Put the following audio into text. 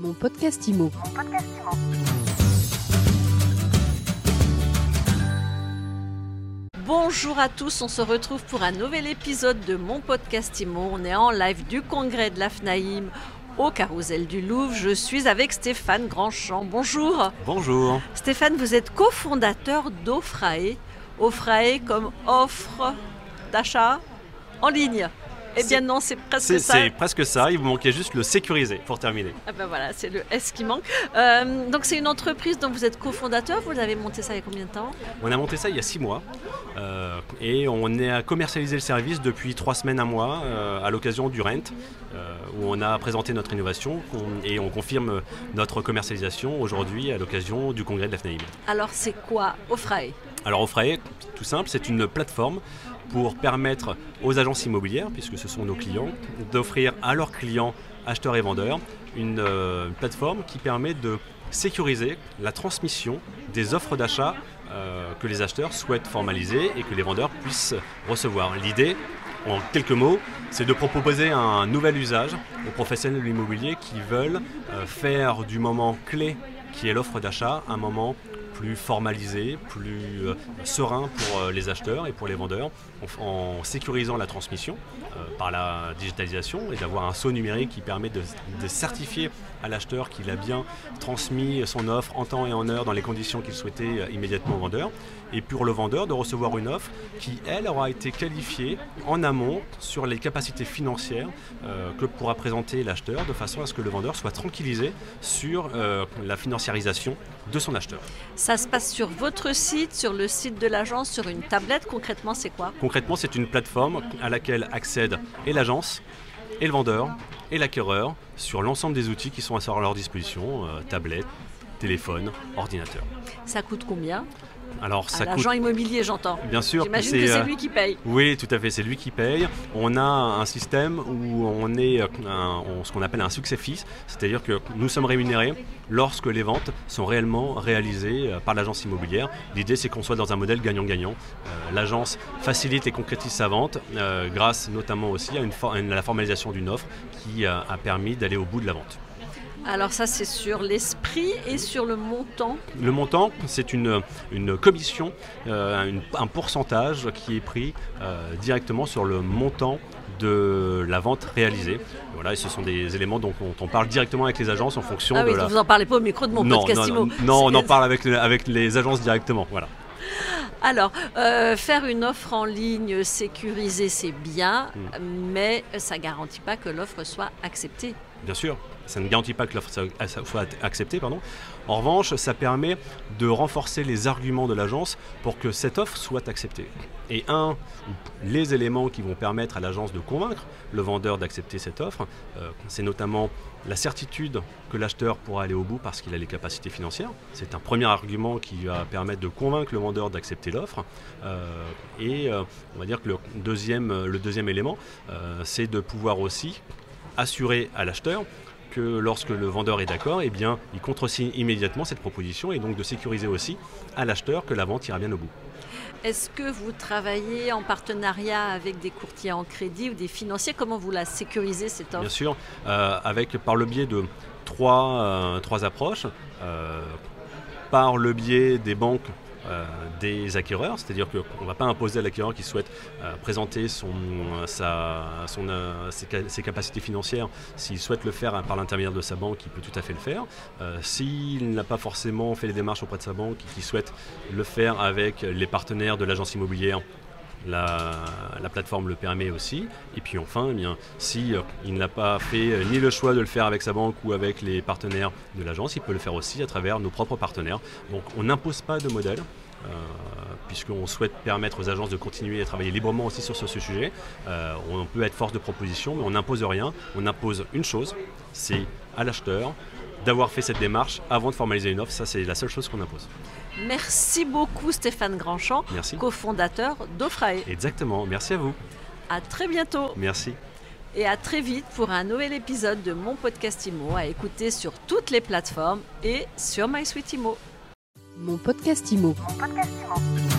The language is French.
Mon podcast IMO. Bonjour à tous, on se retrouve pour un nouvel épisode de mon podcast IMO. On est en live du congrès de l'AFNAIM au Carousel du Louvre. Je suis avec Stéphane Grandchamp. Bonjour. Bonjour. Stéphane, vous êtes cofondateur d'Offrae. Offrae comme offre d'achat en ligne. Eh bien non, c'est presque ça. c'est presque ça, il vous manquait juste le sécuriser pour terminer. Ah ben voilà, c'est le S qui manque. Euh, donc c'est une entreprise dont vous êtes cofondateur. Vous avez monté ça il y a combien de temps? On a monté ça il y a six mois euh, et on est à commercialiser le service depuis trois semaines, un mois, euh, à l'occasion du Rent, où on a présenté notre innovation et on confirme notre commercialisation aujourd'hui à l'occasion du congrès de l'AFNAIM. Alors c'est quoi Offrae Alors Offrae, tout simple, c'est une plateforme pour permettre aux agences immobilières, puisque ce sont nos clients, d'offrir à leurs clients, acheteurs et vendeurs, une, euh, plateforme qui permet de sécuriser la transmission des offres d'achat euh, que les acheteurs souhaitent formaliser et que les vendeurs puissent recevoir. L'idée, en quelques mots, c'est de proposer un nouvel usage aux professionnels de l'immobilier qui veulent euh, faire du moment clé qui est l'offre d'achat un moment plus formalisé, plus euh, serein pour euh, les acheteurs et pour les vendeurs, en, sécurisant la transmission euh, par la digitalisation et d'avoir un saut numérique qui permet de, certifier à l'acheteur qu'il a bien transmis son offre en temps et en heure dans les conditions qu'il souhaitait immédiatement au vendeur, et pour le vendeur de recevoir une offre qui, elle, aura été qualifiée en amont sur les capacités financières que pourra présenter l'acheteur, de façon à ce que le vendeur soit tranquillisé sur la financiarisation de son acheteur. Se passe sur votre site, sur le site de l'agence, sur une tablette. Concrètement, c'est quoi? Concrètement, c'est une plateforme à laquelle accèdent et l'agence, et le vendeur, et l'acquéreur sur l'ensemble des outils qui sont à leur disposition, euh, tablette, téléphone, ordinateur. Ça coûte combien? Alors À ça coûte l'agent immobilier, j'entends. bien sûr J'imagine c'est, que c'est euh, lui qui paye. Oui, tout à fait, c'est lui qui paye. On a un système où on est euh, un- on- ce qu'on appelle un succès fils, c'est-à-dire que nous sommes rémunérés lorsque les ventes sont réellement réalisées euh, par l'agence immobilière. L'idée, c'est qu'on soit dans un modèle gagnant-gagnant. Euh, L'agence facilite et concrétise sa vente euh, grâce notamment aussi à, une for- à la formalisation d'une offre qui euh, a permis d'aller au bout de la vente. Alors ça, c'est sur et sur le montant. Le montant, c'est une, une commission, euh, une- un pourcentage qui est pris euh, directement sur le montant de la vente réalisée. Voilà, et ce sont des éléments dont on, on parle directement avec les agences en fonction Ah de oui, la... vous en parlez pas au micro de mon non, podcast non, non, non, on en parle avec, avec les agences directement. Voilà. Alors, euh, faire une offre en ligne sécurisée, c'est bien, Mm. mais ça garantit pas que l'offre soit acceptée. Bien sûr, ça ne garantit pas que l'offre soit- soit acceptée. En revanche, ça permet de renforcer les arguments de l'agence pour que cette offre soit acceptée. Et un, les éléments qui vont permettre à l'agence de convaincre le vendeur d'accepter cette offre, euh, c'est notamment la certitude que l'acheteur pourra aller au bout parce qu'il a les capacités financières. C'est un premier argument qui va permettre de convaincre le vendeur d'accepter l'offre. Euh, et euh, on va dire que le deuxième, élément, euh, c'est de pouvoir aussi assurer à l'acheteur que lorsque le vendeur est d'accord, eh bien, il contresigne immédiatement cette proposition et donc de sécuriser aussi à l'acheteur que la vente ira bien au bout. Est-ce que vous travaillez en partenariat avec des courtiers en crédit ou des financiers? Comment vous la sécurisez cette offre? Bien sûr, euh, avec par le biais de trois, euh, trois approches, euh, par le biais des banques. Euh, des acquéreurs, c'est-à-dire qu'on ne va pas imposer à l'acquéreur qui souhaite euh, présenter euh, ses, ses capacités financières, s'il souhaite le faire par l'intermédiaire de sa banque, il peut tout à fait le faire. S'il n'a pas forcément fait les démarches auprès de sa banque et qu'il souhaite le faire avec les partenaires de l'agence immobilière, la, la plateforme le permet aussi. Et puis enfin, eh bien, si euh, il n'a pas fait euh, ni le choix de le faire avec sa banque ou avec les partenaires de l'agence, il peut le faire aussi à travers nos propres partenaires. Donc on n'impose pas de modèle. euh, puisqu'on souhaite permettre aux agences de continuer à travailler librement aussi sur ce sujet. On peut être force de proposition, mais on n'impose rien. On impose une chose, c'est à l'acheteur d'avoir fait cette démarche avant de formaliser une offre. Ça, c'est la seule chose qu'on impose. Merci beaucoup Stéphane Grandchamp, Merci. cofondateur d'Offrae. Exactement. Merci à vous. À très bientôt Merci. et à très vite pour un nouvel épisode de mon podcast IMO à écouter sur toutes les plateformes et sur MySuite IMO. Mon podcast IMO. Mon podcast Imo.